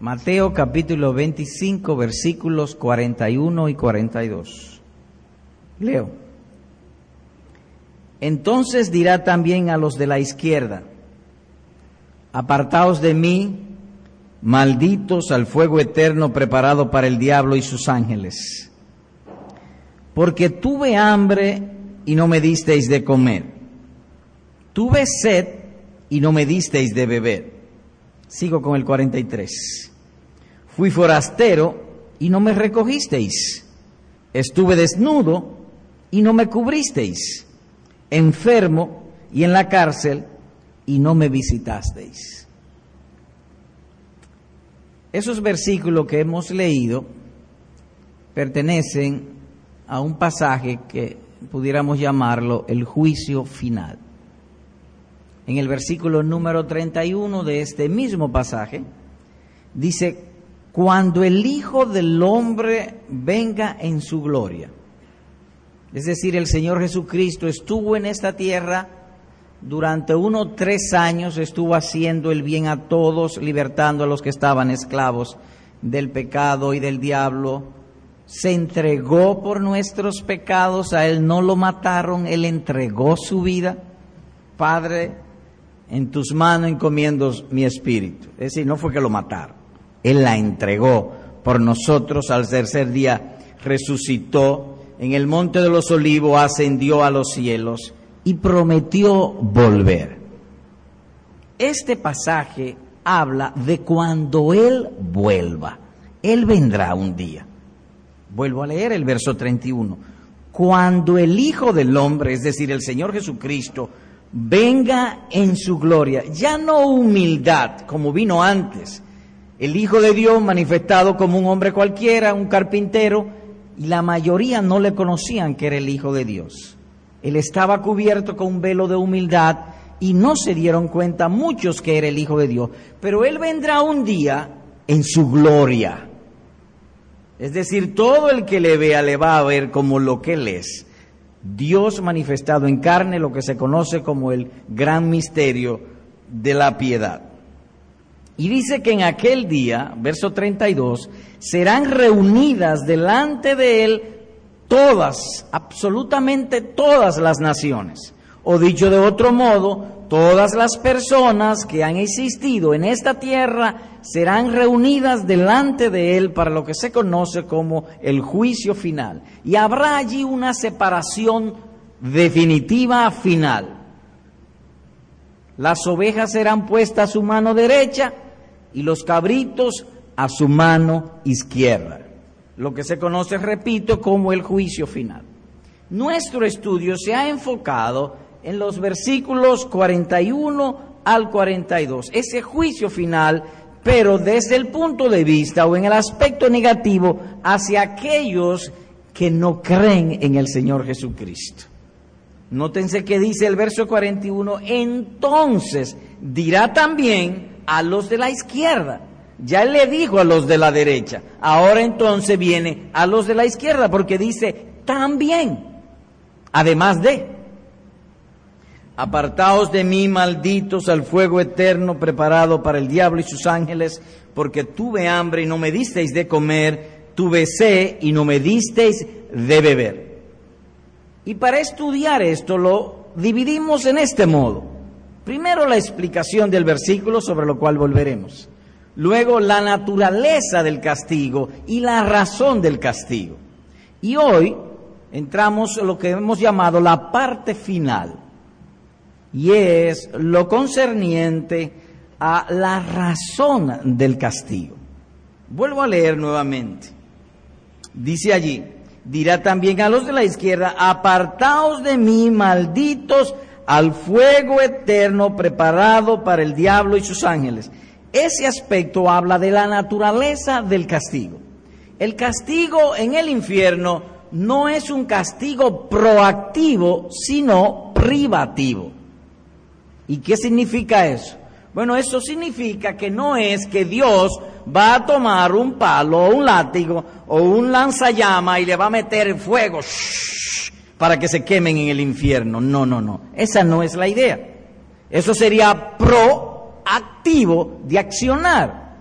Mateo capítulo 25 versículos 41 y 42. Leo. Entonces dirá también a los de la izquierda, apartaos de mí, malditos al fuego eterno preparado para el diablo y sus ángeles, porque tuve hambre y no me disteis de comer, tuve sed y no me disteis de beber. Sigo con el 43. Fui forastero y no me recogisteis, estuve desnudo y no me cubristeis enfermo y en la cárcel y no me visitasteis. Esos versículos que hemos leído pertenecen a un pasaje que pudiéramos llamarlo el juicio final. En el versículo número 31 de este mismo pasaje dice, cuando el Hijo del Hombre venga en su gloria. Es decir, el Señor Jesucristo estuvo en esta tierra durante unos tres años, estuvo haciendo el bien a todos, libertando a los que estaban esclavos del pecado y del diablo. Se entregó por nuestros pecados, a Él no lo mataron, Él entregó su vida. Padre, en tus manos encomiendo mi espíritu. Es decir, no fue que lo mataron, Él la entregó por nosotros al tercer día, resucitó en el monte de los olivos ascendió a los cielos y prometió volver. Este pasaje habla de cuando Él vuelva. Él vendrá un día. Vuelvo a leer el verso 31. Cuando el Hijo del Hombre, es decir, el Señor Jesucristo, venga en su gloria, ya no humildad como vino antes, el Hijo de Dios manifestado como un hombre cualquiera, un carpintero, y la mayoría no le conocían que era el Hijo de Dios. Él estaba cubierto con un velo de humildad y no se dieron cuenta muchos que era el Hijo de Dios. Pero Él vendrá un día en su gloria. Es decir, todo el que le vea le va a ver como lo que Él es. Dios manifestado en carne, lo que se conoce como el gran misterio de la piedad. Y dice que en aquel día, verso 32, serán reunidas delante de él todas, absolutamente todas las naciones. O dicho de otro modo, todas las personas que han existido en esta tierra serán reunidas delante de Él para lo que se conoce como el juicio final. Y habrá allí una separación definitiva final. Las ovejas serán puestas a su mano derecha y los cabritos a su mano izquierda, lo que se conoce, repito, como el juicio final. Nuestro estudio se ha enfocado en los versículos 41 al 42, ese juicio final, pero desde el punto de vista o en el aspecto negativo hacia aquellos que no creen en el Señor Jesucristo. Nótense que dice el verso 41, entonces dirá también a los de la izquierda. Ya le dijo a los de la derecha. Ahora entonces viene a los de la izquierda porque dice también, además de, apartaos de mí, malditos, al fuego eterno preparado para el diablo y sus ángeles, porque tuve hambre y no me disteis de comer, tuve sed y no me disteis de beber. Y para estudiar esto lo dividimos en este modo. Primero la explicación del versículo sobre lo cual volveremos. Luego la naturaleza del castigo y la razón del castigo. Y hoy entramos en lo que hemos llamado la parte final. Y es lo concerniente a la razón del castigo. Vuelvo a leer nuevamente. Dice allí, dirá también a los de la izquierda, apartaos de mí, malditos, al fuego eterno preparado para el diablo y sus ángeles. Ese aspecto habla de la naturaleza del castigo. El castigo en el infierno no es un castigo proactivo, sino privativo. ¿Y qué significa eso? Bueno, eso significa que no es que Dios va a tomar un palo o un látigo o un lanzallama y le va a meter fuego para que se quemen en el infierno. No, no, no. Esa no es la idea. Eso sería proactivo de accionar.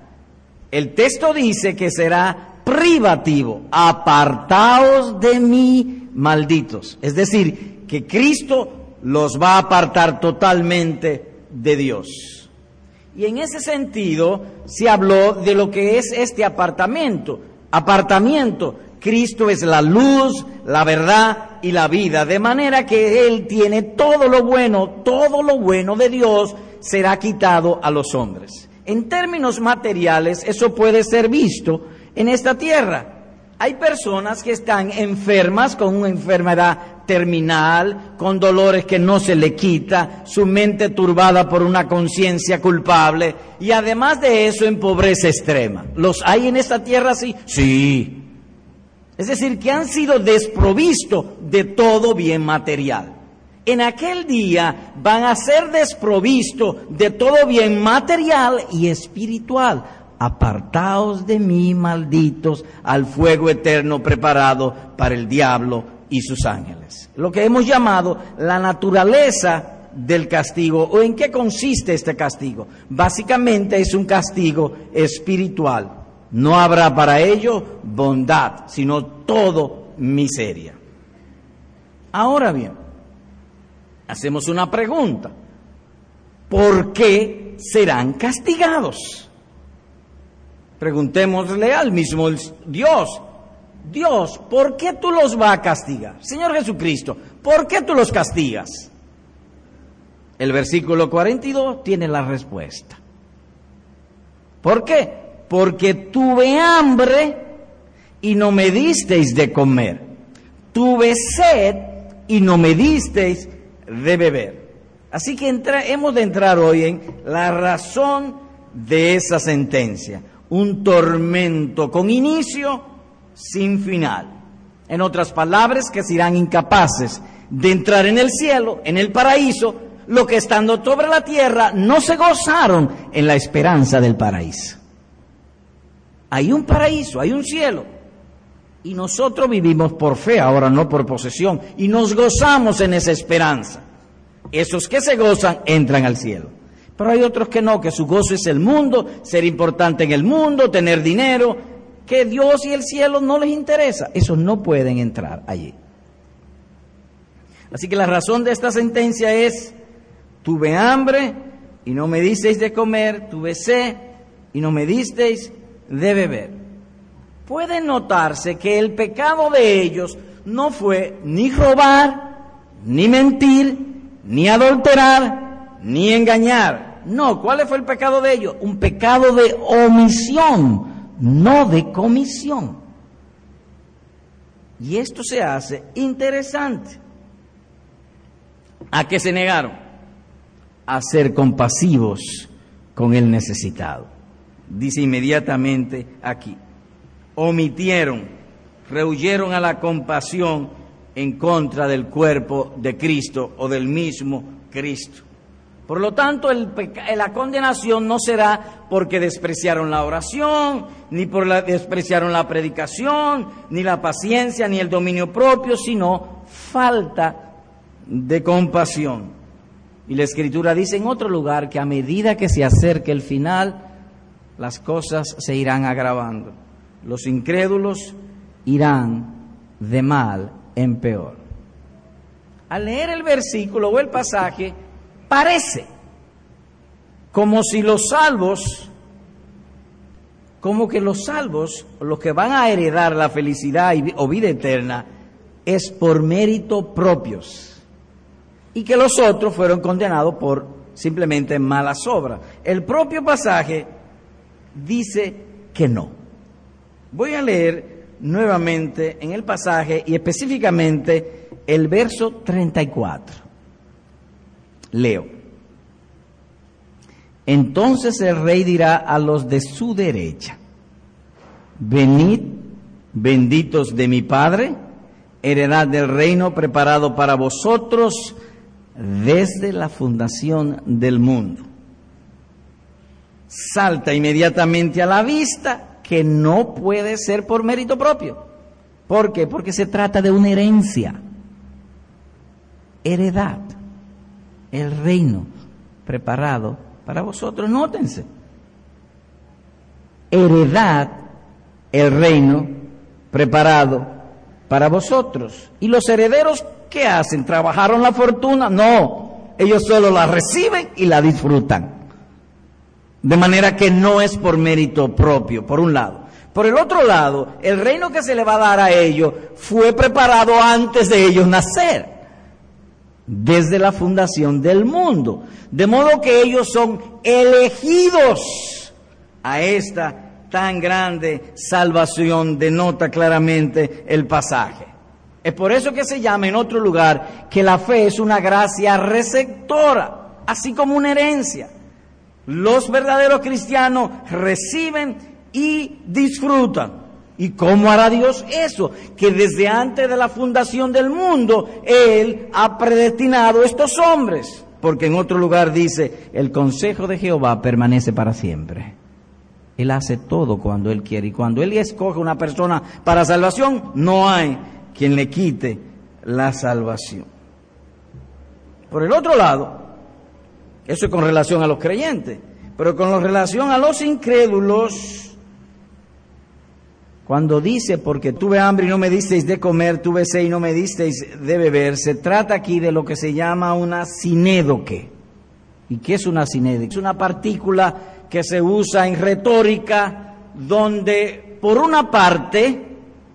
El texto dice que será privativo, apartaos de mí, malditos. Es decir, que Cristo los va a apartar totalmente de Dios. Y en ese sentido se habló de lo que es este apartamiento. Apartamiento, Cristo es la luz, la verdad y la vida, de manera que Él tiene todo lo bueno, todo lo bueno de Dios será quitado a los hombres. En términos materiales, eso puede ser visto en esta tierra. Hay personas que están enfermas con una enfermedad terminal, con dolores que no se le quita, su mente turbada por una conciencia culpable y además de eso en pobreza extrema. ¿Los hay en esta tierra así? Sí. Es decir, que han sido desprovistos de todo bien material en aquel día van a ser desprovistos de todo bien material y espiritual. Apartaos de mí, malditos, al fuego eterno preparado para el diablo y sus ángeles. Lo que hemos llamado la naturaleza del castigo o en qué consiste este castigo. Básicamente es un castigo espiritual. No habrá para ello bondad, sino todo miseria. Ahora bien, hacemos una pregunta. ¿Por qué serán castigados? Preguntémosle al mismo Dios. Dios, ¿por qué tú los vas a castigar? Señor Jesucristo, ¿por qué tú los castigas? El versículo 42 tiene la respuesta. ¿Por qué? Porque tuve hambre y no me disteis de comer. Tuve sed y no me disteis de beber. Así que hemos de entrar hoy en la razón de esa sentencia. Un tormento con inicio sin final. En otras palabras, que serán incapaces de entrar en el cielo, en el paraíso, lo que estando sobre la tierra no se gozaron en la esperanza del paraíso. Hay un paraíso, hay un cielo. Y nosotros vivimos por fe, ahora no por posesión, y nos gozamos en esa esperanza. Esos que se gozan entran al cielo. Pero hay otros que no, que su gozo es el mundo, ser importante en el mundo, tener dinero, que Dios y el cielo no les interesa. Esos no pueden entrar allí. Así que la razón de esta sentencia es, tuve hambre y no me disteis de comer, tuve sed y no me disteis de beber. Puede notarse que el pecado de ellos no fue ni robar, ni mentir, ni adulterar, ni engañar. No, ¿cuál fue el pecado de ellos? Un pecado de omisión, no de comisión. Y esto se hace interesante. ¿A qué se negaron? A ser compasivos con el necesitado. Dice inmediatamente aquí, omitieron, rehuyeron a la compasión en contra del cuerpo de Cristo o del mismo Cristo. Por lo tanto, la condenación no será porque despreciaron la oración, ni por la, despreciaron la predicación, ni la paciencia, ni el dominio propio, sino falta de compasión. Y la Escritura dice en otro lugar que a medida que se acerque el final, las cosas se irán agravando. Los incrédulos irán de mal en peor. Al leer el versículo o el pasaje, parece como si los salvos, como que los salvos, los que van a heredar la felicidad o vida eterna, es por mérito propios. Y que los otros fueron condenados por simplemente malas obras. El propio pasaje dice que no. Voy a leer nuevamente en el pasaje y específicamente el verso 34. Leo. Entonces el rey dirá a los de su derecha, venid, benditos de mi Padre, heredad del reino preparado para vosotros desde la fundación del mundo. Salta inmediatamente a la vista que no puede ser por mérito propio. ¿Por qué? Porque se trata de una herencia, heredad, el reino preparado para vosotros. Nótense. heredad el reino preparado para vosotros. ¿Y los herederos qué hacen? ¿Trabajaron la fortuna? No, ellos solo la reciben y la disfrutan. De manera que no es por mérito propio, por un lado. Por el otro lado, el reino que se le va a dar a ellos fue preparado antes de ellos nacer, desde la fundación del mundo. De modo que ellos son elegidos a esta tan grande salvación, denota claramente el pasaje. Es por eso que se llama en otro lugar que la fe es una gracia receptora, así como una herencia. Los verdaderos cristianos reciben y disfrutan. ¿Y cómo hará Dios eso? Que desde antes de la fundación del mundo, Él ha predestinado a estos hombres. Porque en otro lugar dice, el consejo de Jehová permanece para siempre. Él hace todo cuando Él quiere. Y cuando Él escoge una persona para salvación, no hay quien le quite la salvación. Por el otro lado, eso es con relación a los creyentes, pero con relación a los incrédulos, cuando dice, porque tuve hambre y no me disteis de comer, tuve sed y no me disteis de beber, se trata aquí de lo que se llama una sinédoque. ¿Y qué es una sinédoque? Es una partícula que se usa en retórica donde por una parte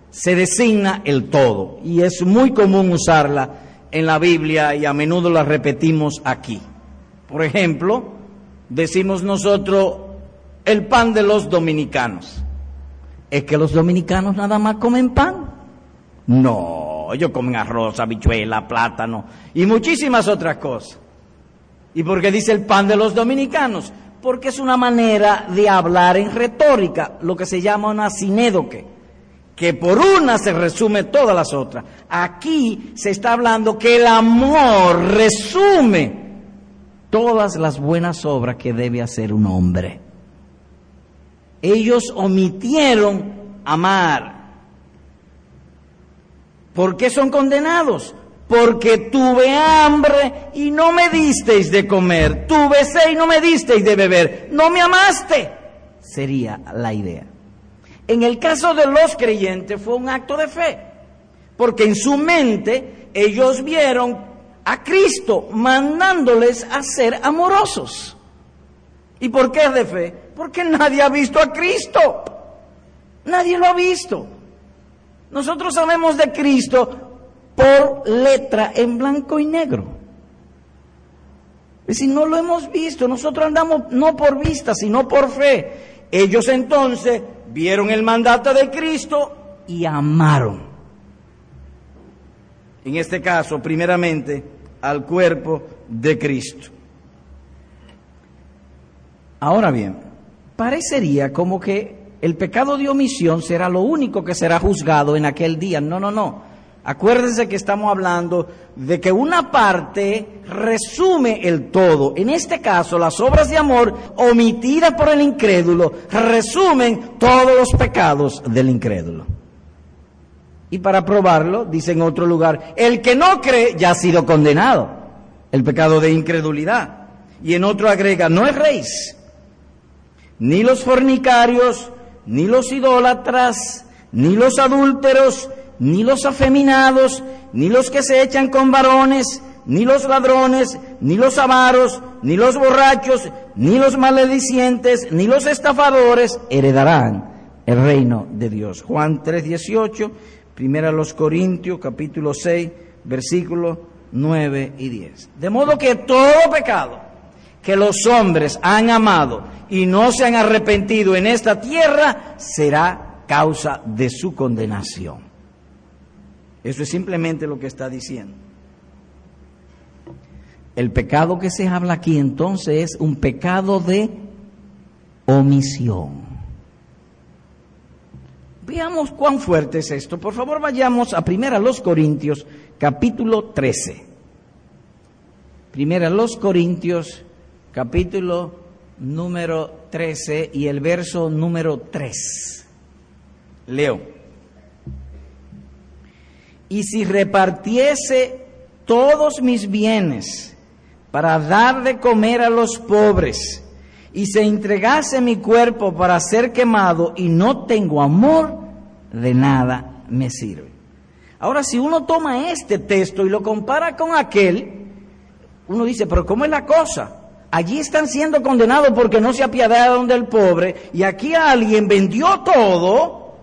se designa el todo y es muy común usarla en la Biblia y a menudo la repetimos aquí. Por ejemplo, decimos nosotros el pan de los dominicanos. ¿Es que los dominicanos nada más comen pan? No, ellos comen arroz, habichuela, plátano y muchísimas otras cosas. ¿Y por qué dice el pan de los dominicanos? porque es una manera de hablar en retórica, lo que se llama una sinédoque, que por una se resume todas las otras. Aquí se está hablando que el amor resume todas las buenas obras que debe hacer un hombre. Ellos omitieron amar. ¿Por qué son condenados? porque tuve hambre y no me disteis de comer, tuve sed y no me disteis de beber, no me amaste, sería la idea. En el caso de los creyentes fue un acto de fe, porque en su mente ellos vieron a Cristo mandándoles a ser amorosos. ¿Y por qué es de fe? Porque nadie ha visto a Cristo. Nadie lo ha visto. Nosotros sabemos de Cristo por letra en blanco y negro. Es decir, no lo hemos visto, nosotros andamos no por vista, sino por fe. Ellos entonces vieron el mandato de Cristo y amaron. En este caso, primeramente, al cuerpo de Cristo. Ahora bien, parecería como que el pecado de omisión será lo único que será juzgado en aquel día. No, no, no. Acuérdense que estamos hablando de que una parte resume el todo. En este caso, las obras de amor omitidas por el incrédulo resumen todos los pecados del incrédulo. Y para probarlo, dice en otro lugar, el que no cree ya ha sido condenado. El pecado de incredulidad. Y en otro agrega, no es rey, ni los fornicarios, ni los idólatras, ni los adúlteros, ni los afeminados, ni los que se echan con varones, ni los ladrones, ni los avaros, ni los borrachos, ni los maledicientes, ni los estafadores heredarán el reino de Dios. Juan 3:18, primera los Corintios, capítulo 6, versículos 9 y 10. De modo que todo pecado que los hombres han amado y no se han arrepentido en esta tierra será causa de su condenación. Eso es simplemente lo que está diciendo. El pecado que se habla aquí entonces es un pecado de omisión. Veamos cuán fuerte es esto. Por favor, vayamos a Primera los Corintios, capítulo 13. Primera los Corintios, capítulo número 13 y el verso número 3. Leo y si repartiese todos mis bienes para dar de comer a los pobres, y se entregase mi cuerpo para ser quemado y no tengo amor, de nada me sirve. Ahora, si uno toma este texto y lo compara con aquel, uno dice, pero ¿cómo es la cosa? Allí están siendo condenados porque no se apiadaron del pobre y aquí alguien vendió todo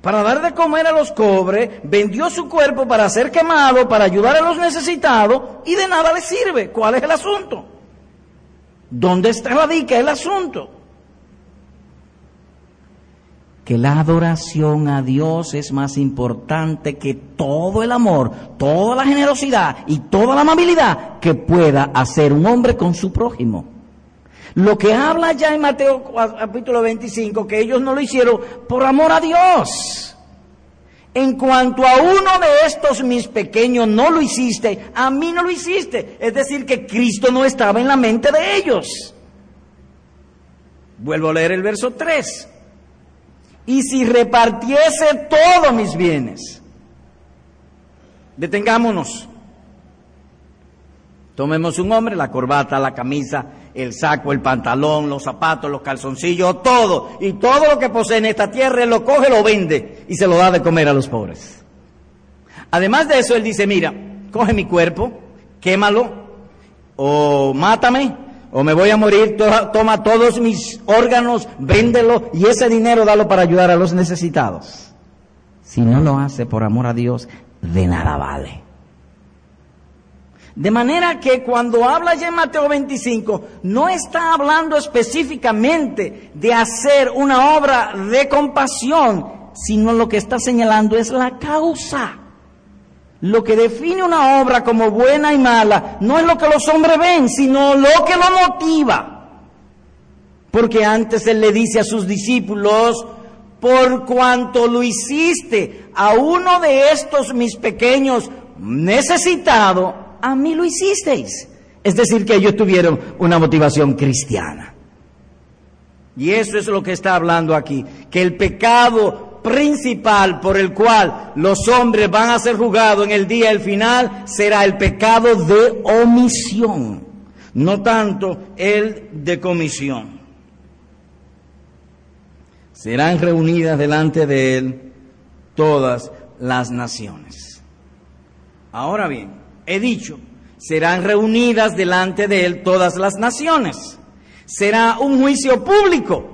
para dar de comer a los pobres, vendió su cuerpo para ser quemado, para ayudar a los necesitados y de nada le sirve. ¿Cuál es el asunto? ¿Dónde está radica el asunto? Que la adoración a Dios es más importante que todo el amor, toda la generosidad y toda la amabilidad que pueda hacer un hombre con su prójimo. Lo que habla ya en Mateo capítulo 25, que ellos no lo hicieron por amor a Dios. En cuanto a uno de estos mis pequeños no lo hiciste, a mí no lo hiciste. Es decir, que Cristo no estaba en la mente de ellos. Vuelvo a leer el verso 3. Y si repartiese todos mis bienes, detengámonos. Tomemos un hombre, la corbata, la camisa, el saco, el pantalón, los zapatos, los calzoncillos, todo. Y todo lo que posee en esta tierra, él lo coge, lo vende y se lo da de comer a los pobres. Además de eso, él dice, mira, coge mi cuerpo, quémalo, o mátame, o me voy a morir, toma todos mis órganos, véndelo y ese dinero dalo para ayudar a los necesitados. Si no lo hace por amor a Dios, de nada vale. De manera que cuando habla ya en Mateo 25, no está hablando específicamente de hacer una obra de compasión, sino lo que está señalando es la causa. Lo que define una obra como buena y mala no es lo que los hombres ven, sino lo que lo motiva. Porque antes Él le dice a sus discípulos, por cuanto lo hiciste a uno de estos mis pequeños necesitado, a mí lo hicisteis. Es decir, que ellos tuvieron una motivación cristiana. Y eso es lo que está hablando aquí, que el pecado principal por el cual los hombres van a ser juzgados en el día del final será el pecado de omisión, no tanto el de comisión. Serán reunidas delante de él todas las naciones. Ahora bien, he dicho, serán reunidas delante de él todas las naciones. Será un juicio público.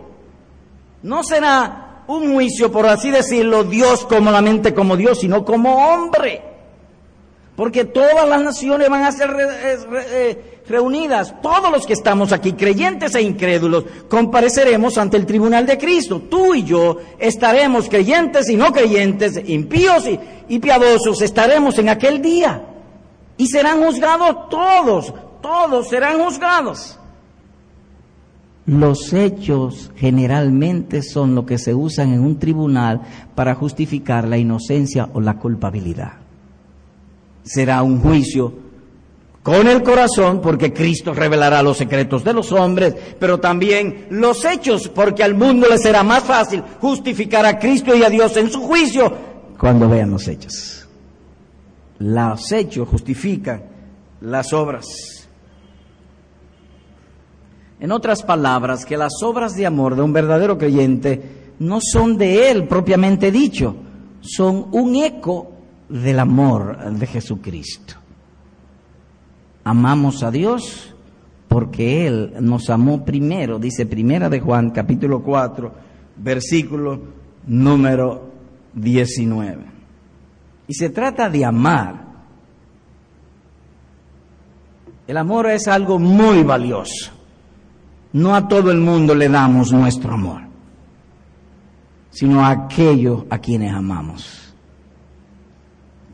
No será un juicio, por así decirlo, Dios como la mente como Dios, sino como hombre. Porque todas las naciones van a ser eh, reunidas. Todos los que estamos aquí, creyentes e incrédulos, compareceremos ante el tribunal de Cristo. Tú y yo estaremos creyentes y no creyentes, impíos y piadosos, estaremos en aquel día. Y serán juzgados todos, todos serán juzgados. Los hechos generalmente son lo que se usan en un tribunal para justificar la inocencia o la culpabilidad. Será un juicio con el corazón, porque Cristo revelará los secretos de los hombres, pero también los hechos, porque al mundo le será más fácil justificar a Cristo y a Dios en su juicio cuando vean los hechos los hechos justifican las obras. En otras palabras, que las obras de amor de un verdadero creyente no son de él propiamente dicho, son un eco del amor de Jesucristo. Amamos a Dios porque Él nos amó primero, dice Primera de Juan capítulo 4, versículo número 19. Y se trata de amar. El amor es algo muy valioso. No a todo el mundo le damos nuestro amor, sino a aquellos a quienes amamos.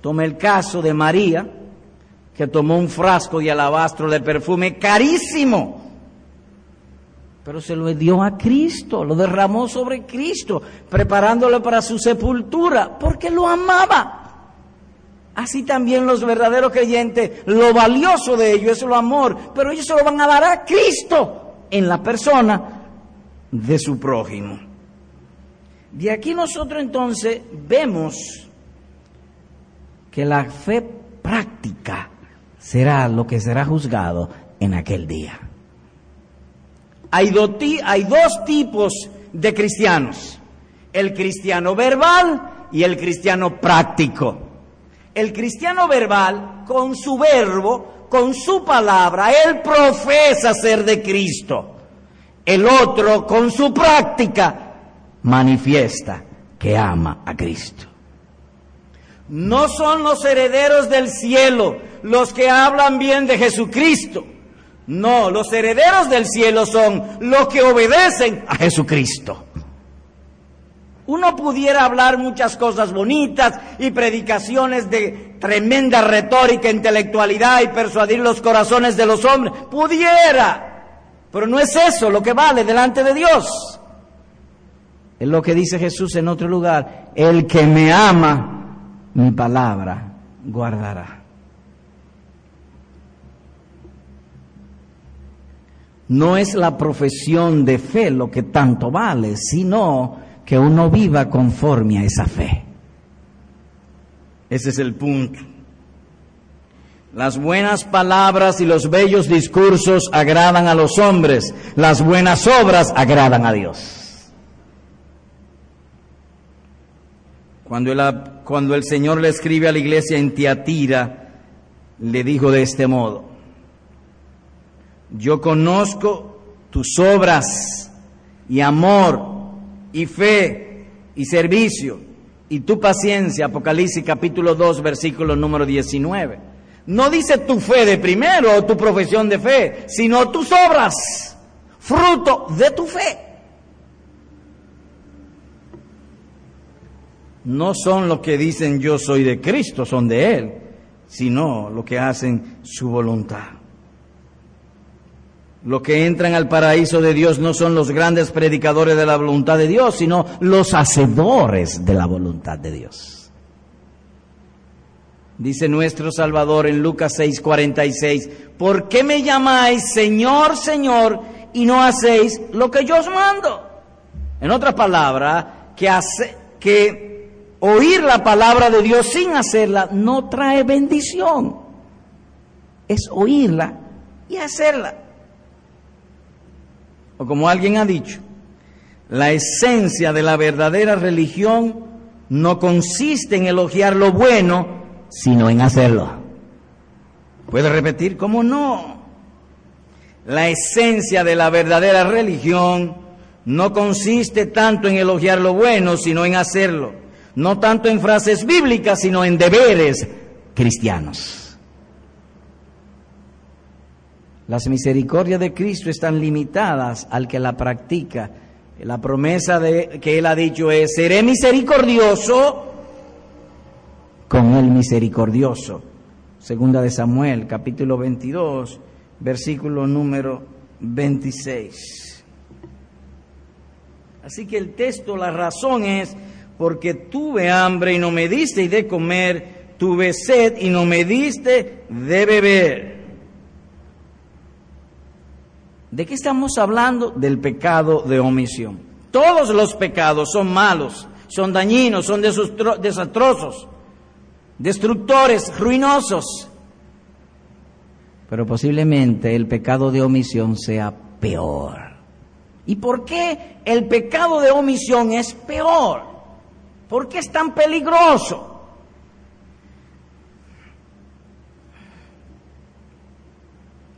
Tome el caso de María, que tomó un frasco de alabastro de perfume carísimo, pero se lo dio a Cristo, lo derramó sobre Cristo, preparándolo para su sepultura, porque lo amaba. Así también los verdaderos creyentes, lo valioso de ellos es el amor, pero ellos se lo van a dar a Cristo en la persona de su prójimo. De aquí nosotros entonces vemos que la fe práctica será lo que será juzgado en aquel día. hay, hay dos tipos de cristianos, el cristiano verbal y el cristiano práctico. El cristiano verbal, con su verbo, con su palabra, él profesa ser de Cristo. El otro, con su práctica, manifiesta que ama a Cristo. No son los herederos del cielo los que hablan bien de Jesucristo. No, los herederos del cielo son los que obedecen a Jesucristo. Uno pudiera hablar muchas cosas bonitas y predicaciones de tremenda retórica, intelectualidad y persuadir los corazones de los hombres. Pudiera. Pero no es eso lo que vale delante de Dios. Es lo que dice Jesús en otro lugar. El que me ama, mi palabra guardará. No es la profesión de fe lo que tanto vale, sino que uno viva conforme a esa fe. Ese es el punto. Las buenas palabras y los bellos discursos agradan a los hombres, las buenas obras agradan a Dios. Cuando el, cuando el Señor le escribe a la iglesia en Tiatira, le dijo de este modo, yo conozco tus obras y amor y fe y servicio y tu paciencia, Apocalipsis capítulo 2, versículo número 19 no dice tu fe de primero o tu profesión de fe, sino tus obras, fruto de tu fe. No son lo que dicen yo soy de Cristo, son de Él, sino lo que hacen su voluntad. Los que entran al paraíso de Dios no son los grandes predicadores de la voluntad de Dios, sino los hacedores de la voluntad de Dios. Dice nuestro Salvador en Lucas 6:46, ¿por qué me llamáis Señor, Señor y no hacéis lo que yo os mando? En otras palabras, que, que oír la palabra de Dios sin hacerla no trae bendición. Es oírla y hacerla. Como alguien ha dicho, la esencia de la verdadera religión no consiste en elogiar lo bueno, sino en hacerlo. ¿Puede repetir? ¿Cómo no? La esencia de la verdadera religión no consiste tanto en elogiar lo bueno, sino en hacerlo. No tanto en frases bíblicas, sino en deberes cristianos. Las misericordias de Cristo están limitadas al que la practica. La promesa de, que Él ha dicho es, seré misericordioso con el misericordioso. Segunda de Samuel, capítulo 22, versículo número 26. Así que el texto, la razón es, porque tuve hambre y no me diste de comer, tuve sed y no me diste de beber. ¿De qué estamos hablando? Del pecado de omisión. Todos los pecados son malos, son dañinos, son desastrosos destructores, ruinosos. Pero posiblemente el pecado de omisión sea peor. ¿Y por qué el pecado de omisión es peor? ¿Por qué es tan peligroso?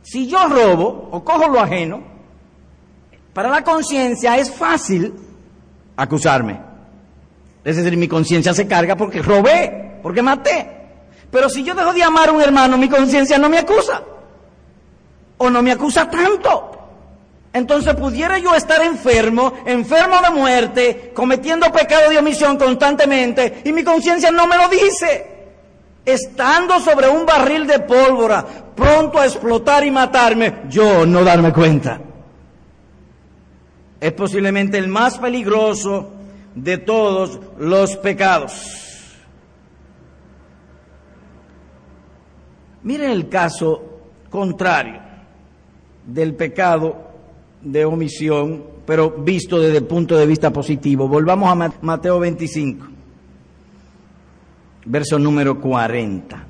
Si yo robo o cojo lo ajeno, para la conciencia es fácil acusarme. Es decir, mi conciencia se carga porque robé porque maté. Pero si yo dejo de amar a un hermano, mi conciencia no me acusa. O no me acusa tanto. Entonces pudiera yo estar enfermo, enfermo de muerte, cometiendo pecado de omisión constantemente, y mi conciencia no me lo dice. Estando sobre un barril de pólvora, pronto a explotar y matarme, yo no darme cuenta. Es posiblemente el más peligroso de todos los pecados. Miren el caso contrario del pecado de omisión, pero visto desde el punto de vista positivo. Volvamos a Mateo 25, verso número 40.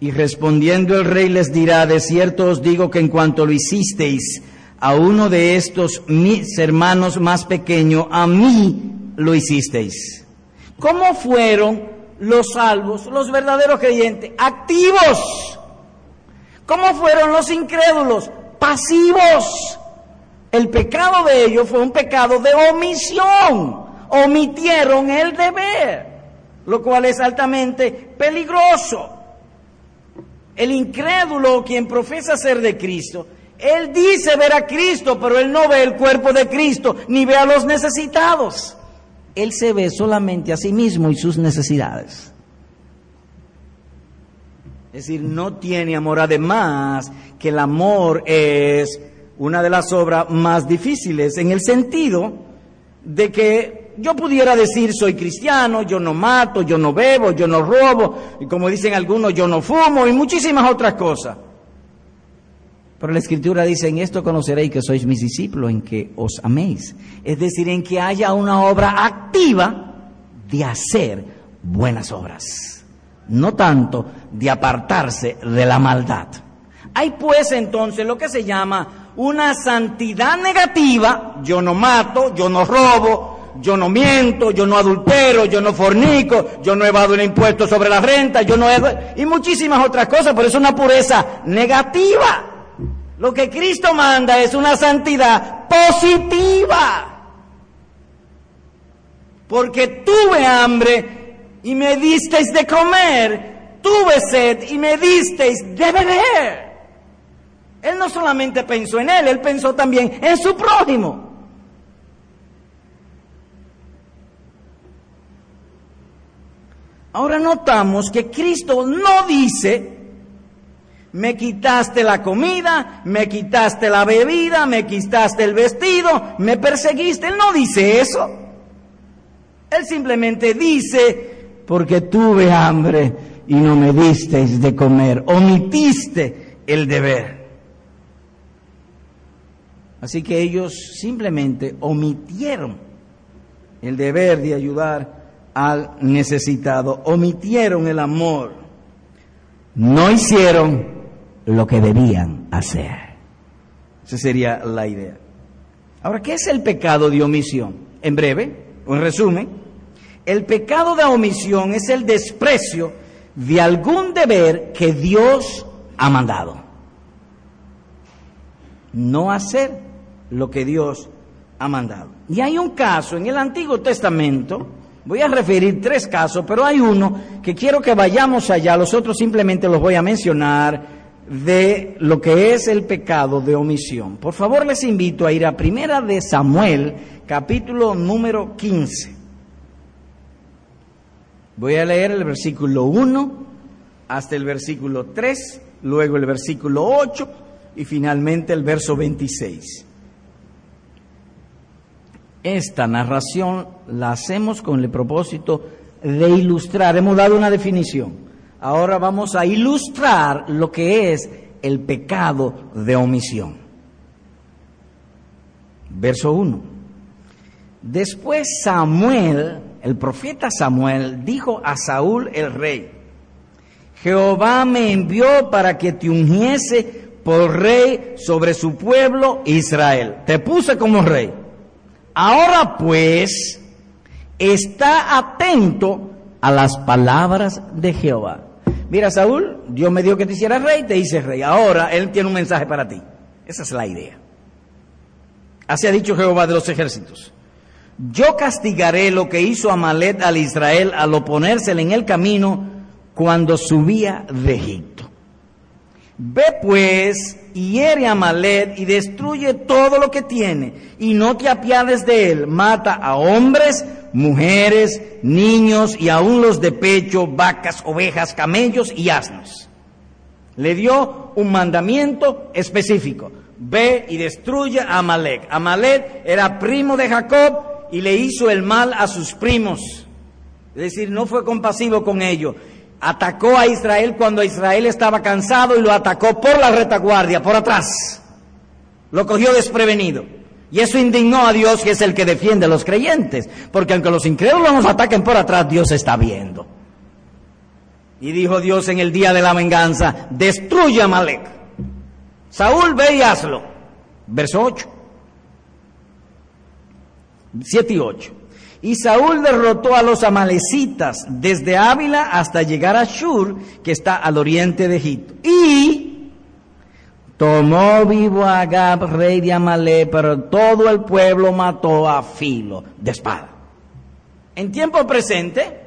Y respondiendo el rey les dirá, de cierto os digo que en cuanto lo hicisteis a uno de estos mis hermanos más pequeños, a mí lo hicisteis. ¿Cómo fueron los salvos, los verdaderos creyentes? Activos. ¿Cómo fueron los incrédulos? Pasivos. El pecado de ellos fue un pecado de omisión. Omitieron el deber, lo cual es altamente peligroso. El incrédulo, quien profesa ser de Cristo, él dice ver a Cristo, pero él no ve el cuerpo de Cristo, ni ve a los necesitados. Él se ve solamente a sí mismo y sus necesidades. Es decir, no tiene amor. Además, que el amor es una de las obras más difíciles en el sentido de que yo pudiera decir soy cristiano, yo no mato, yo no bebo, yo no robo, y como dicen algunos, yo no fumo y muchísimas otras cosas. Pero la escritura dice, en esto conoceréis que sois mis discípulos, en que os améis. Es decir, en que haya una obra activa de hacer buenas obras, no tanto de apartarse de la maldad. Hay pues entonces lo que se llama una santidad negativa, yo no mato, yo no robo, yo no miento, yo no adultero, yo no fornico, yo no evado el impuesto sobre la renta, yo no... y muchísimas otras cosas, pero es una pureza negativa. Lo que Cristo manda es una santidad positiva. Porque tuve hambre y me disteis de comer, tuve sed y me disteis de beber. Él no solamente pensó en él, él pensó también en su prójimo. Ahora notamos que Cristo no dice, me quitaste la comida, me quitaste la bebida, me quitaste el vestido, me perseguiste. Él no dice eso. Él simplemente dice, porque tuve hambre y no me disteis de comer, omitiste el deber. Así que ellos simplemente omitieron el deber de ayudar al necesitado, omitieron el amor, no hicieron lo que debían hacer. Esa sería la idea. Ahora, ¿qué es el pecado de omisión? En breve, o en resumen, el pecado de omisión es el desprecio de algún deber que Dios ha mandado. No hacer lo que Dios ha mandado. Y hay un caso en el Antiguo Testamento, voy a referir tres casos, pero hay uno que quiero que vayamos allá, los otros simplemente los voy a mencionar de lo que es el pecado de omisión. Por favor, les invito a ir a Primera de Samuel, capítulo número 15. Voy a leer el versículo 1 hasta el versículo 3, luego el versículo 8 y finalmente el verso 26. Esta narración la hacemos con el propósito de ilustrar, hemos dado una definición. Ahora vamos a ilustrar lo que es el pecado de omisión. Verso 1. Después Samuel, el profeta Samuel, dijo a Saúl el rey, Jehová me envió para que te ungiese por rey sobre su pueblo Israel. Te puse como rey. Ahora pues, está atento a las palabras de Jehová. Mira, Saúl, Dios me dio que te hiciera rey, te hice rey. Ahora Él tiene un mensaje para ti. Esa es la idea. Así ha dicho Jehová de los ejércitos. Yo castigaré lo que hizo Amalet al Israel al oponérsele en el camino cuando subía de Egipto. Ve pues y hiere a Malet y destruye todo lo que tiene y no te apiades de él. Mata a hombres, mujeres, niños y aún los de pecho, vacas, ovejas, camellos y asnos. Le dio un mandamiento específico. Ve y destruye a Amalek. Amalek era primo de Jacob y le hizo el mal a sus primos. Es decir, no fue compasivo con ellos atacó a Israel cuando Israel estaba cansado y lo atacó por la retaguardia, por atrás. Lo cogió desprevenido. Y eso indignó a Dios, que es el que defiende a los creyentes. Porque aunque los incrédulos nos ataquen por atrás, Dios está viendo. Y dijo Dios en el día de la venganza, destruye a Malek. Saúl, ve y hazlo. Verso 8. 7 y 8. Y Saúl derrotó a los amalecitas desde Ávila hasta llegar a Shur, que está al oriente de Egipto. Y tomó vivo a Agab, rey de Amalé, pero todo el pueblo mató a filo de espada. En tiempo presente,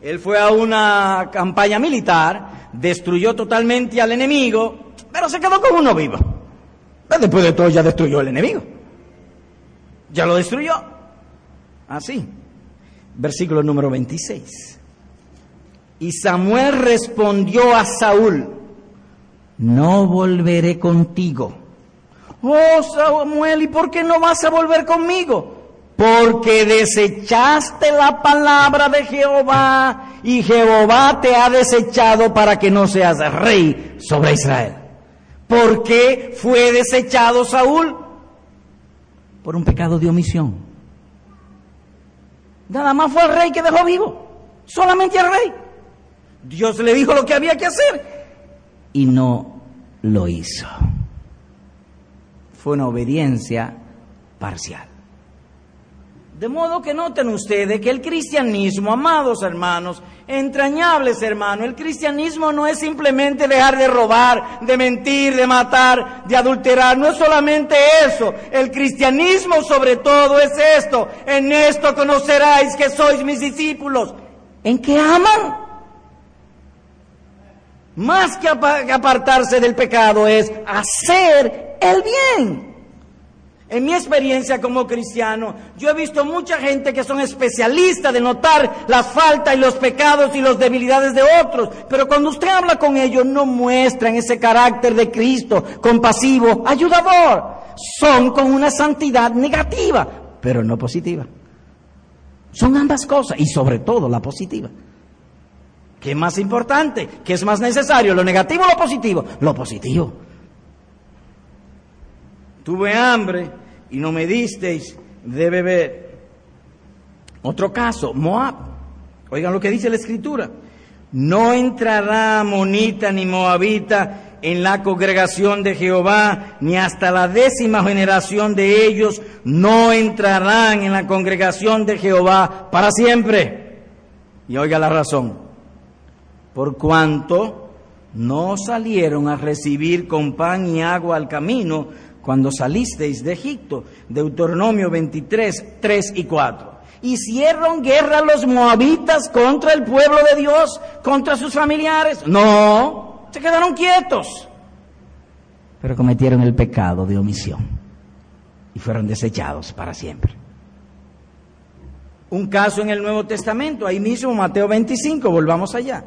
él fue a una campaña militar, destruyó totalmente al enemigo, pero se quedó con uno vivo. Después de todo ya destruyó al enemigo. Ya lo destruyó. Así. Versículo número 26. Y Samuel respondió a Saúl, no volveré contigo. Oh Samuel, ¿y por qué no vas a volver conmigo? Porque desechaste la palabra de Jehová y Jehová te ha desechado para que no seas rey sobre Israel. ¿Por qué fue desechado Saúl? Por un pecado de omisión. Nada más fue el rey que dejó vivo. Solamente el rey. Dios le dijo lo que había que hacer y no lo hizo. Fue una obediencia parcial. De modo que noten ustedes que el cristianismo, amados hermanos, entrañables hermanos, el cristianismo no es simplemente dejar de robar, de mentir, de matar, de adulterar, no es solamente eso. El cristianismo sobre todo es esto. En esto conoceráis que sois mis discípulos. ¿En qué aman? Más que apartarse del pecado es hacer el bien. En mi experiencia como cristiano, yo he visto mucha gente que son especialistas de notar las faltas y los pecados y las debilidades de otros, pero cuando usted habla con ellos no muestran ese carácter de Cristo, compasivo, ayudador. Son con una santidad negativa, pero no positiva. Son ambas cosas y sobre todo la positiva. ¿Qué es más importante? ¿Qué es más necesario? ¿Lo negativo o lo positivo? Lo positivo. Tuve hambre y no me disteis de beber. Otro caso, Moab. Oigan lo que dice la escritura. No entrará monita ni moabita en la congregación de Jehová, ni hasta la décima generación de ellos no entrarán en la congregación de Jehová para siempre. Y oiga la razón. Por cuanto no salieron a recibir con pan y agua al camino, cuando salisteis de Egipto, Deuteronomio 23, 3 y 4. ¿Hicieron guerra los moabitas contra el pueblo de Dios, contra sus familiares? No, se quedaron quietos. Pero cometieron el pecado de omisión y fueron desechados para siempre. Un caso en el Nuevo Testamento, ahí mismo Mateo 25, volvamos allá.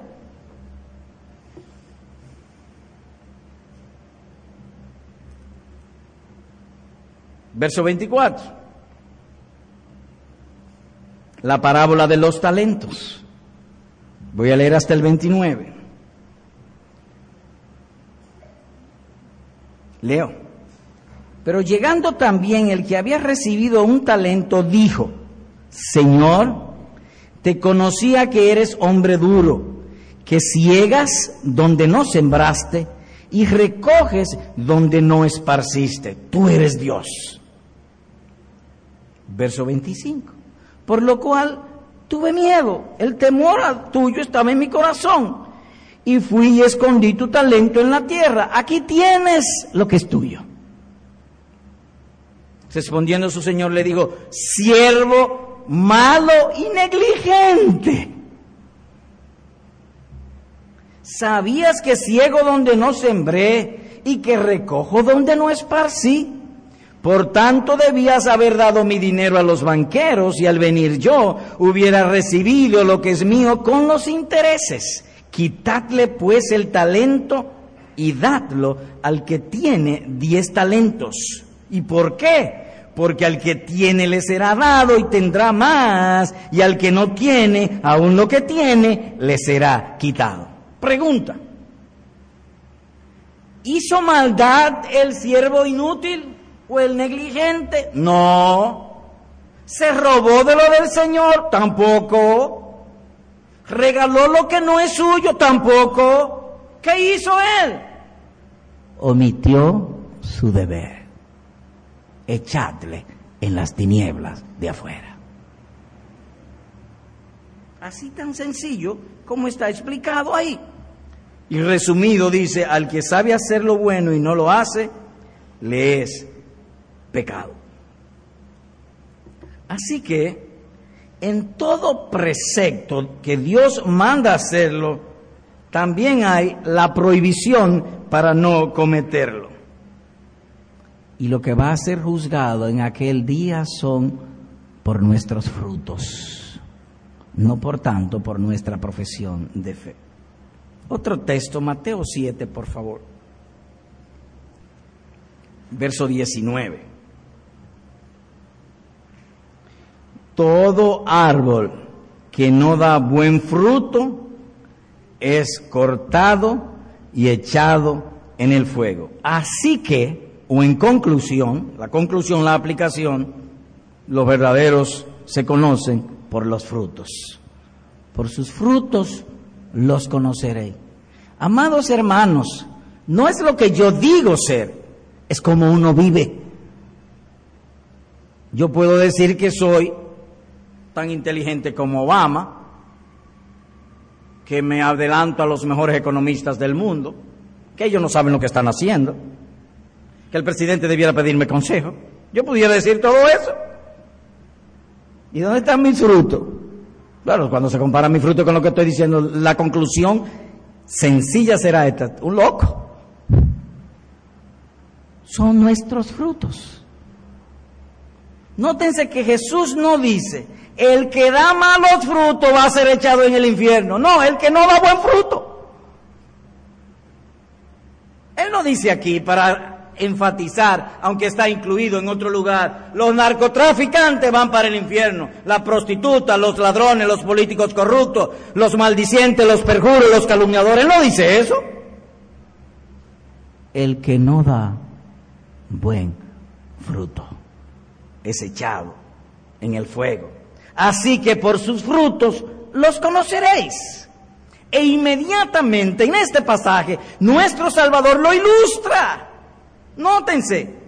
Verso 24. La parábola de los talentos. Voy a leer hasta el 29. Leo. Pero llegando también el que había recibido un talento, dijo, Señor, te conocía que eres hombre duro, que ciegas donde no sembraste y recoges donde no esparciste. Tú eres Dios. Verso 25. Por lo cual tuve miedo, el temor tuyo estaba en mi corazón. Y fui y escondí tu talento en la tierra. Aquí tienes lo que es tuyo. Respondiendo su señor le dijo, siervo malo y negligente. ¿Sabías que ciego donde no sembré y que recojo donde no esparcí? Por tanto debías haber dado mi dinero a los banqueros y al venir yo hubiera recibido lo que es mío con los intereses. Quitadle pues el talento y dadlo al que tiene diez talentos. ¿Y por qué? Porque al que tiene le será dado y tendrá más, y al que no tiene, aún lo que tiene, le será quitado. Pregunta. ¿Hizo maldad el siervo inútil? O el negligente? No. ¿Se robó de lo del Señor? Tampoco. regaló lo que no es suyo tampoco. ¿Qué hizo él? Omitió su deber. Echadle en las tinieblas de afuera. Así tan sencillo como está explicado ahí. Y resumido dice, al que sabe hacer lo bueno y no lo hace, le es pecado. Así que en todo precepto que Dios manda hacerlo, también hay la prohibición para no cometerlo. Y lo que va a ser juzgado en aquel día son por nuestros frutos, no por tanto por nuestra profesión de fe. Otro texto, Mateo 7, por favor. Verso 19. Todo árbol que no da buen fruto es cortado y echado en el fuego. Así que, o en conclusión, la conclusión, la aplicación, los verdaderos se conocen por los frutos. Por sus frutos los conoceré. Amados hermanos, no es lo que yo digo ser, es como uno vive. Yo puedo decir que soy tan inteligente como Obama, que me adelanto a los mejores economistas del mundo, que ellos no saben lo que están haciendo, que el presidente debiera pedirme consejo. Yo pudiera decir todo eso. ¿Y dónde están mis frutos? Claro, cuando se compara mi fruto con lo que estoy diciendo, la conclusión sencilla será esta. Un loco. Son nuestros frutos. Nótense que Jesús no dice, el que da malos frutos va a ser echado en el infierno. No, el que no da buen fruto. Él no dice aquí para enfatizar, aunque está incluido en otro lugar, los narcotraficantes van para el infierno, la prostituta, los ladrones, los políticos corruptos, los maldicientes, los perjuros, los calumniadores. No dice eso. El que no da buen fruto es echado en el fuego. Así que por sus frutos los conoceréis. E inmediatamente en este pasaje nuestro Salvador lo ilustra. Nótense,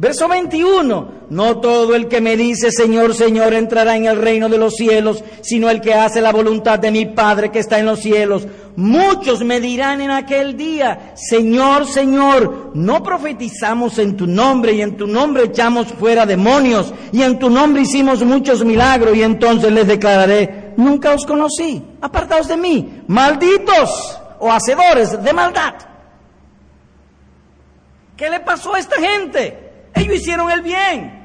Verso 21, no todo el que me dice Señor, Señor entrará en el reino de los cielos, sino el que hace la voluntad de mi Padre que está en los cielos. Muchos me dirán en aquel día, Señor, Señor, no profetizamos en tu nombre y en tu nombre echamos fuera demonios y en tu nombre hicimos muchos milagros y entonces les declararé, nunca os conocí, apartaos de mí, malditos o hacedores de maldad. ¿Qué le pasó a esta gente? Ellos hicieron el bien.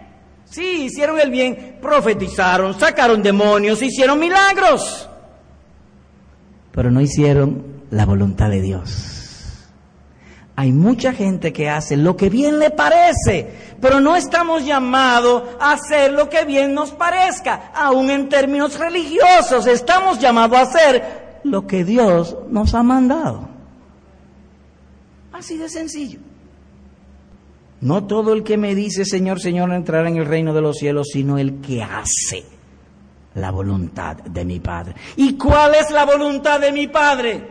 Sí, hicieron el bien, profetizaron, sacaron demonios, hicieron milagros. Pero no hicieron la voluntad de Dios. Hay mucha gente que hace lo que bien le parece, pero no estamos llamados a hacer lo que bien nos parezca, aún en términos religiosos. Estamos llamados a hacer lo que Dios nos ha mandado. Así de sencillo. No todo el que me dice Señor, Señor entrará en el reino de los cielos, sino el que hace la voluntad de mi Padre. ¿Y cuál es la voluntad de mi Padre?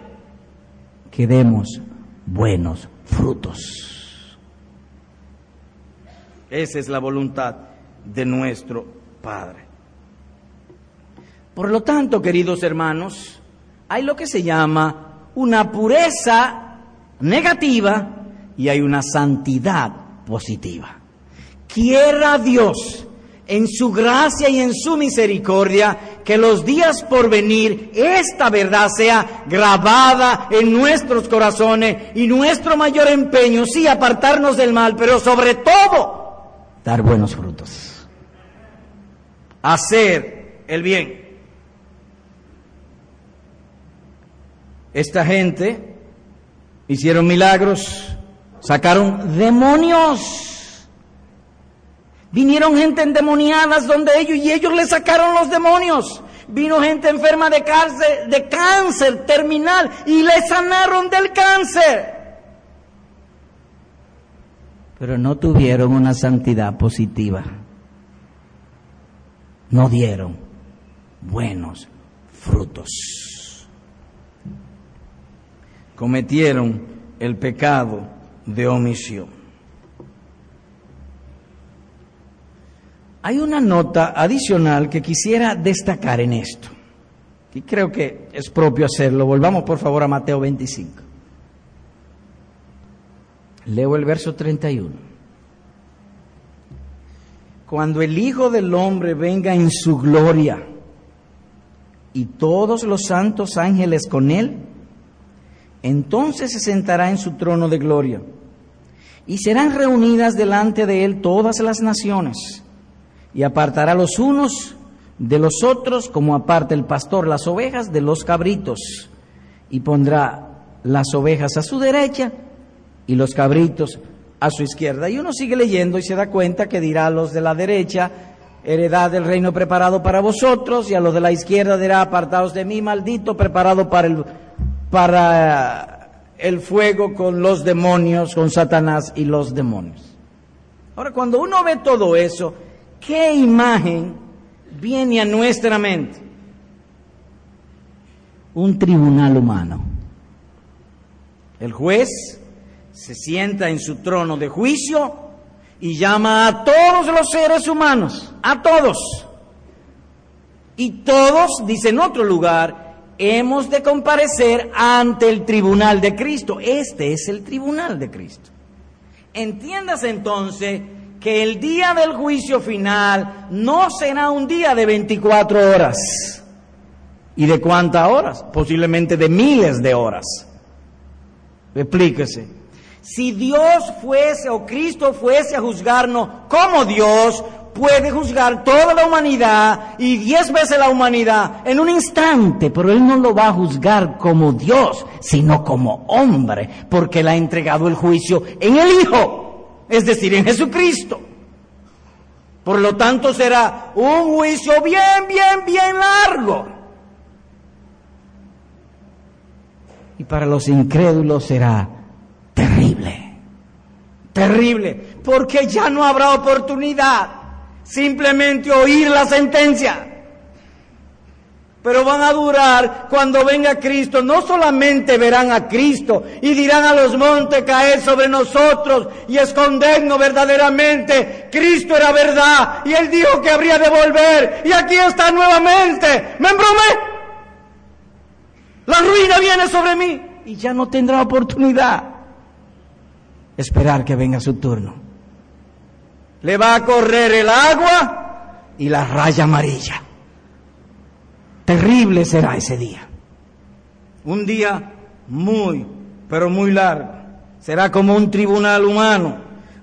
Que demos buenos frutos. Esa es la voluntad de nuestro Padre. Por lo tanto, queridos hermanos, hay lo que se llama una pureza negativa y hay una santidad positiva. Quiera Dios, en su gracia y en su misericordia, que los días por venir esta verdad sea grabada en nuestros corazones y nuestro mayor empeño, sí, apartarnos del mal, pero sobre todo, dar buenos frutos. Hacer el bien. Esta gente hicieron milagros, Sacaron demonios. Vinieron gente endemoniadas donde ellos y ellos le sacaron los demonios. Vino gente enferma de cáncer, de cáncer terminal y le sanaron del cáncer. Pero no tuvieron una santidad positiva. No dieron buenos frutos. cometieron el pecado de omisión. Hay una nota adicional que quisiera destacar en esto, y creo que es propio hacerlo. Volvamos por favor a Mateo 25. Leo el verso 31. Cuando el Hijo del Hombre venga en su gloria y todos los santos ángeles con él, entonces se sentará en su trono de gloria y serán reunidas delante de él todas las naciones y apartará los unos de los otros como aparta el pastor las ovejas de los cabritos y pondrá las ovejas a su derecha y los cabritos a su izquierda. Y uno sigue leyendo y se da cuenta que dirá a los de la derecha, heredad del reino preparado para vosotros, y a los de la izquierda dirá, apartados de mí, maldito, preparado para el, para el fuego con los demonios, con Satanás y los demonios. Ahora, cuando uno ve todo eso, ¿qué imagen viene a nuestra mente? Un tribunal humano. El juez se sienta en su trono de juicio y llama a todos los seres humanos, a todos. Y todos, dice en otro lugar, hemos de comparecer ante el tribunal de Cristo. Este es el tribunal de Cristo. Entiendas entonces que el día del juicio final no será un día de 24 horas. ¿Y de cuántas horas? Posiblemente de miles de horas. Explíquese. Si Dios fuese o Cristo fuese a juzgarnos como Dios, puede juzgar toda la humanidad y diez veces la humanidad en un instante, pero Él no lo va a juzgar como Dios, sino como hombre, porque le ha entregado el juicio en el Hijo, es decir, en Jesucristo. Por lo tanto será un juicio bien, bien, bien largo. Y para los incrédulos será terrible, terrible, porque ya no habrá oportunidad simplemente oír la sentencia. Pero van a durar cuando venga Cristo. No solamente verán a Cristo y dirán a los montes caer sobre nosotros y escondernos verdaderamente. Cristo era verdad y Él dijo que habría de volver. Y aquí está nuevamente. ¿Me embromé? La ruina viene sobre mí y ya no tendrá oportunidad esperar que venga su turno. Le va a correr el agua y la raya amarilla. Terrible será ese día. Un día muy, pero muy largo. Será como un tribunal humano.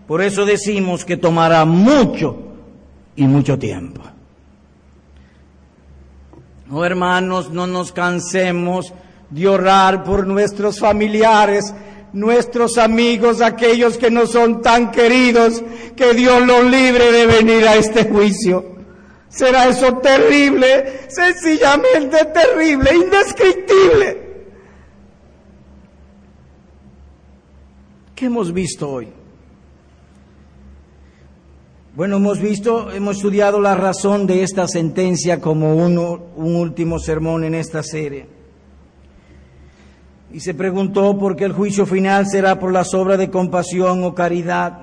Por eso decimos que tomará mucho y mucho tiempo. Oh hermanos, no nos cansemos de orar por nuestros familiares nuestros amigos, aquellos que no son tan queridos, que Dios los libre de venir a este juicio. Será eso terrible, sencillamente terrible, indescriptible. ¿Qué hemos visto hoy? Bueno, hemos visto, hemos estudiado la razón de esta sentencia como uno, un último sermón en esta serie. Y se preguntó por qué el juicio final será por las obras de compasión o caridad.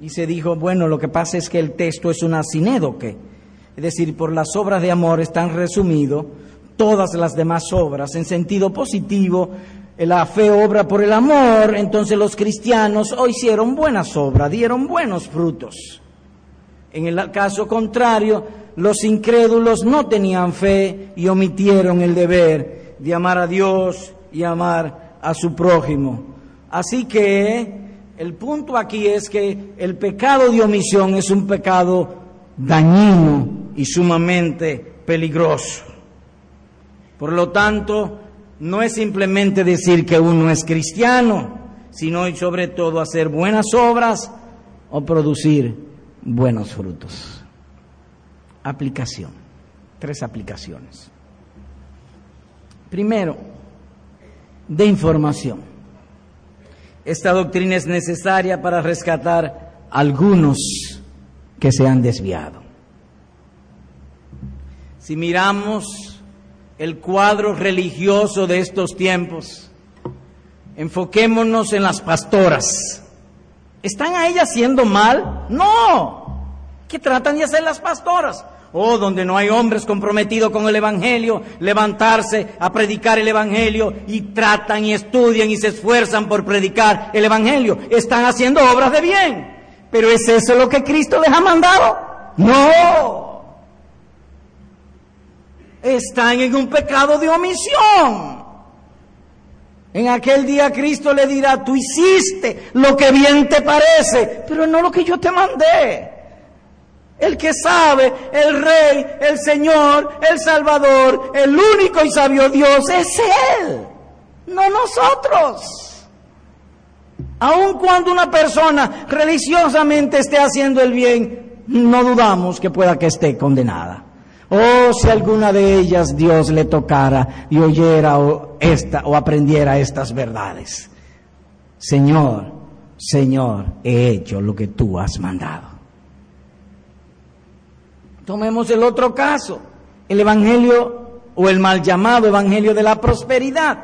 Y se dijo, bueno, lo que pasa es que el texto es un asinédoque. Es decir, por las obras de amor están resumidos todas las demás obras. En sentido positivo, la fe obra por el amor, entonces los cristianos hoy hicieron buenas obras, dieron buenos frutos. En el caso contrario, los incrédulos no tenían fe y omitieron el deber de amar a Dios y amar a su prójimo. Así que el punto aquí es que el pecado de omisión es un pecado dañino y sumamente peligroso. Por lo tanto, no es simplemente decir que uno es cristiano, sino y sobre todo hacer buenas obras o producir buenos frutos. Aplicación. Tres aplicaciones. Primero, de información. Esta doctrina es necesaria para rescatar algunos que se han desviado. Si miramos el cuadro religioso de estos tiempos, enfoquémonos en las pastoras. ¿Están a ellas haciendo mal? No. ¿Qué tratan de hacer las pastoras? Oh, donde no hay hombres comprometidos con el Evangelio, levantarse a predicar el Evangelio y tratan y estudian y se esfuerzan por predicar el Evangelio. Están haciendo obras de bien. Pero ¿es eso lo que Cristo les ha mandado? No. Están en un pecado de omisión. En aquel día Cristo le dirá, tú hiciste lo que bien te parece, pero no lo que yo te mandé. El que sabe, el Rey, el Señor, el Salvador, el único y sabio Dios es Él, no nosotros. Aun cuando una persona religiosamente esté haciendo el bien, no dudamos que pueda que esté condenada. Oh, si alguna de ellas Dios le tocara y oyera o, o aprendiera estas verdades. Señor, Señor, he hecho lo que tú has mandado. Tomemos el otro caso, el Evangelio o el mal llamado Evangelio de la Prosperidad.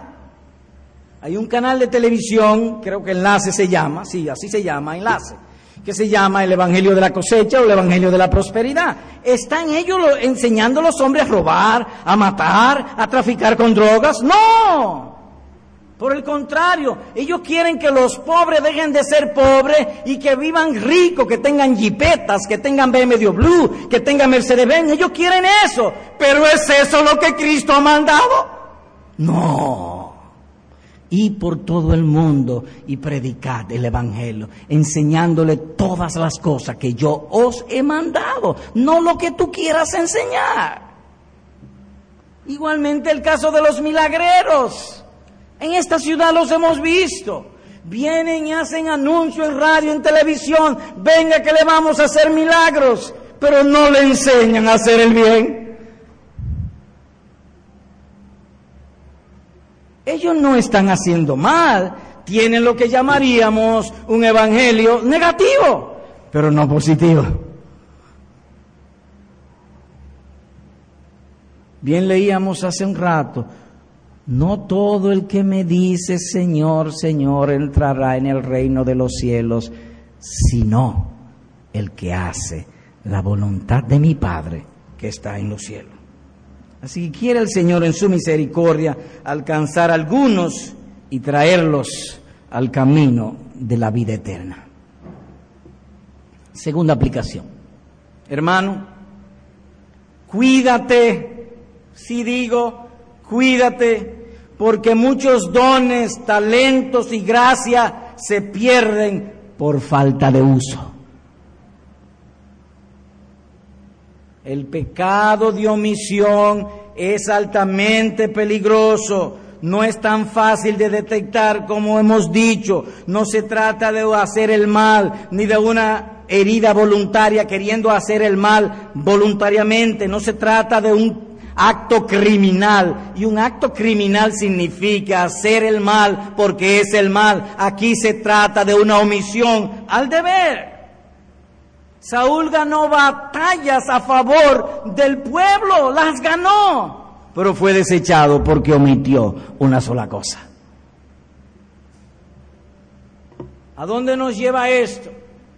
Hay un canal de televisión, creo que Enlace se llama, sí, así se llama, Enlace, que se llama el Evangelio de la cosecha o el Evangelio de la prosperidad. Están ellos enseñando a los hombres a robar, a matar, a traficar con drogas. No. Por el contrario, ellos quieren que los pobres dejen de ser pobres y que vivan ricos, que tengan jipetas, que tengan BMW Blue, que tengan Mercedes-Benz. Ellos quieren eso. Pero ¿es eso lo que Cristo ha mandado? No y por todo el mundo y predicad el Evangelio, enseñándole todas las cosas que yo os he mandado, no lo que tú quieras enseñar. Igualmente el caso de los milagreros. En esta ciudad los hemos visto. Vienen y hacen anuncio en radio, en televisión, venga que le vamos a hacer milagros, pero no le enseñan a hacer el bien. Ellos no están haciendo mal, tienen lo que llamaríamos un evangelio negativo, pero no positivo. Bien leíamos hace un rato, no todo el que me dice Señor, Señor entrará en el reino de los cielos, sino el que hace la voluntad de mi Padre que está en los cielos. Así que quiere el Señor en su misericordia alcanzar a algunos y traerlos al camino de la vida eterna. Segunda aplicación. Hermano, cuídate, si digo, cuídate, porque muchos dones, talentos y gracia se pierden por falta de uso. El pecado de omisión es altamente peligroso. No es tan fácil de detectar como hemos dicho. No se trata de hacer el mal ni de una herida voluntaria queriendo hacer el mal voluntariamente. No se trata de un acto criminal. Y un acto criminal significa hacer el mal porque es el mal. Aquí se trata de una omisión al deber. Saúl ganó batallas a favor del pueblo, las ganó, pero fue desechado porque omitió una sola cosa. ¿A dónde nos lleva esto?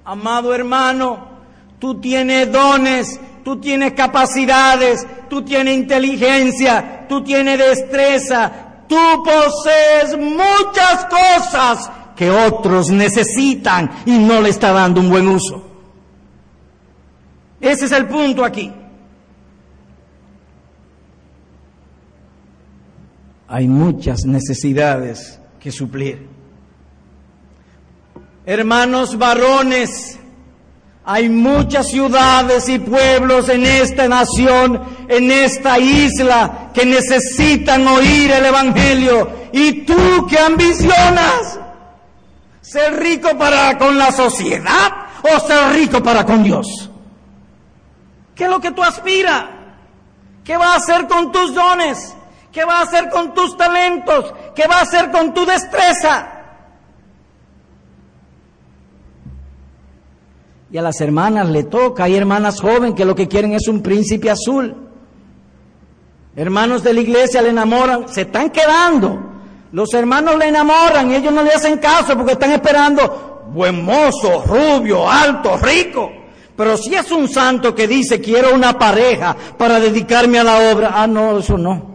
Amado hermano, tú tienes dones, tú tienes capacidades, tú tienes inteligencia, tú tienes destreza, tú posees muchas cosas que otros necesitan y no le está dando un buen uso. Ese es el punto aquí. Hay muchas necesidades que suplir. Hermanos varones, hay muchas ciudades y pueblos en esta nación, en esta isla, que necesitan oír el Evangelio. Y tú que ambicionas ser rico para con la sociedad o ser rico para con Dios. ¿Qué es lo que tú aspiras? ¿Qué va a hacer con tus dones? ¿Qué va a hacer con tus talentos? ¿Qué va a hacer con tu destreza? Y a las hermanas le toca, hay hermanas jóvenes que lo que quieren es un príncipe azul. Hermanos de la iglesia le enamoran, se están quedando, Los hermanos le enamoran ellos no le hacen caso porque están esperando buen mozo, rubio, alto, rico. Pero si es un santo que dice quiero una pareja para dedicarme a la obra, ah, no, eso no.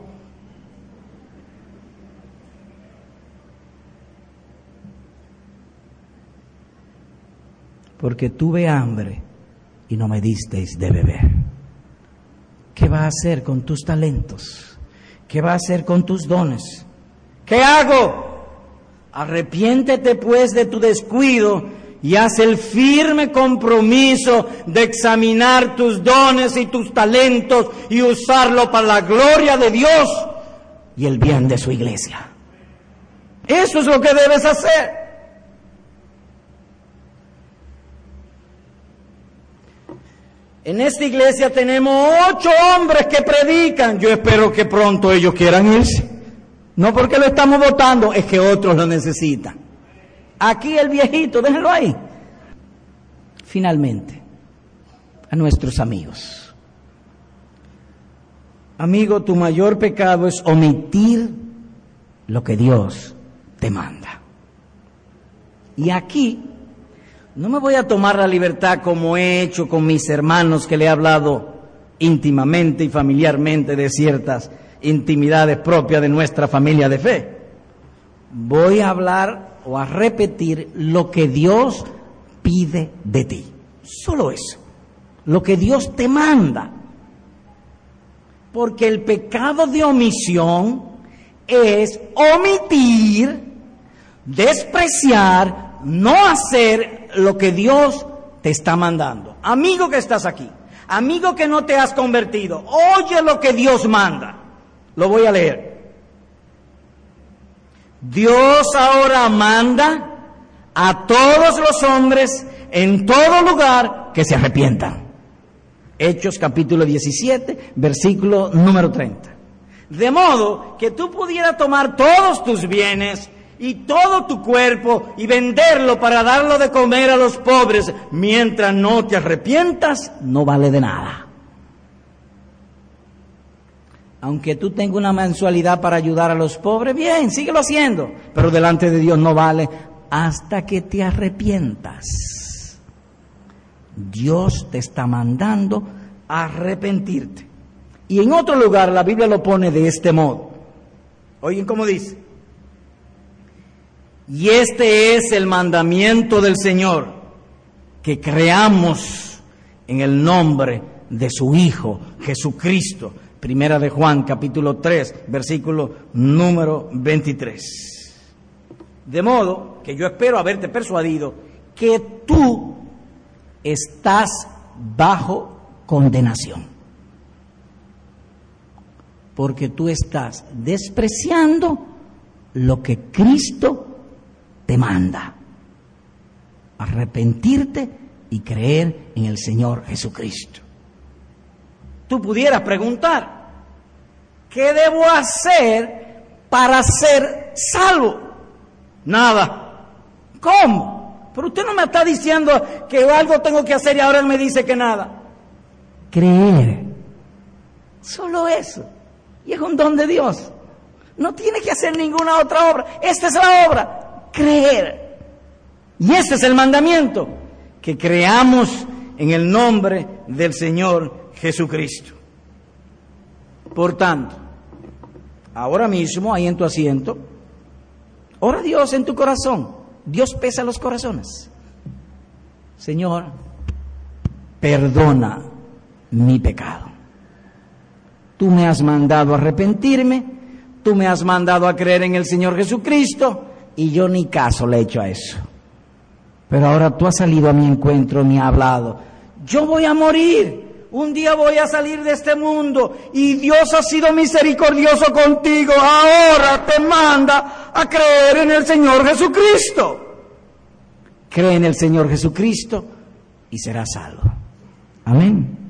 Porque tuve hambre y no me disteis de beber. ¿Qué va a hacer con tus talentos? ¿Qué va a hacer con tus dones? ¿Qué hago? Arrepiéntete pues de tu descuido y haz el firme compromiso de examinar tus dones y tus talentos y usarlo para la gloria de Dios y el bien de su iglesia. Eso es lo que debes hacer. En esta iglesia tenemos ocho hombres que predican. Yo espero que pronto ellos quieran irse. No porque lo estamos votando, es que otros lo necesitan. Aquí el viejito, déjenlo ahí. Finalmente, a nuestros amigos. Amigo, tu mayor pecado es omitir lo que Dios te manda. Y aquí no me voy a tomar la libertad como he hecho con mis hermanos que le he hablado íntimamente y familiarmente de ciertas intimidades propias de nuestra familia de fe. Voy a hablar o a repetir lo que Dios pide de ti. Solo eso. Lo que Dios te manda. Porque el pecado de omisión es omitir, despreciar, no hacer lo que Dios te está mandando. Amigo que estás aquí, amigo que no te has convertido, oye lo que Dios manda. Lo voy a leer. Dios ahora manda a todos los hombres en todo lugar que se arrepientan. Hechos capítulo 17, versículo número 30. De modo que tú pudieras tomar todos tus bienes y todo tu cuerpo y venderlo para darlo de comer a los pobres mientras no te arrepientas, no vale de nada aunque tú tengas una mensualidad para ayudar a los pobres, bien, síguelo haciendo, pero delante de Dios no vale hasta que te arrepientas. Dios te está mandando a arrepentirte. Y en otro lugar la Biblia lo pone de este modo. Oigan cómo dice. Y este es el mandamiento del Señor, que creamos en el nombre de su Hijo, Jesucristo Primera de Juan, capítulo 3, versículo número 23. De modo que yo espero haberte persuadido que tú estás bajo condenación. Porque tú estás despreciando lo que Cristo te manda. Arrepentirte y creer en el Señor Jesucristo. Tú pudieras preguntar, ¿qué debo hacer para ser salvo? Nada. ¿Cómo? Pero usted no me está diciendo que algo tengo que hacer y ahora él me dice que nada. Creer. Solo eso. Y es un don de Dios. No tiene que hacer ninguna otra obra. Esta es la obra. Creer. Y este es el mandamiento. Que creamos en el nombre del Señor Jesucristo. Por tanto, ahora mismo, ahí en tu asiento, ora a Dios en tu corazón. Dios pesa los corazones. Señor, perdona mi pecado. Tú me has mandado a arrepentirme, tú me has mandado a creer en el Señor Jesucristo y yo ni caso le he hecho a eso. Pero ahora tú has salido a mi encuentro, me has hablado. Yo voy a morir un día voy a salir de este mundo y Dios ha sido misericordioso contigo. Ahora te manda a creer en el Señor Jesucristo. Cree en el Señor Jesucristo y serás salvo. Amén.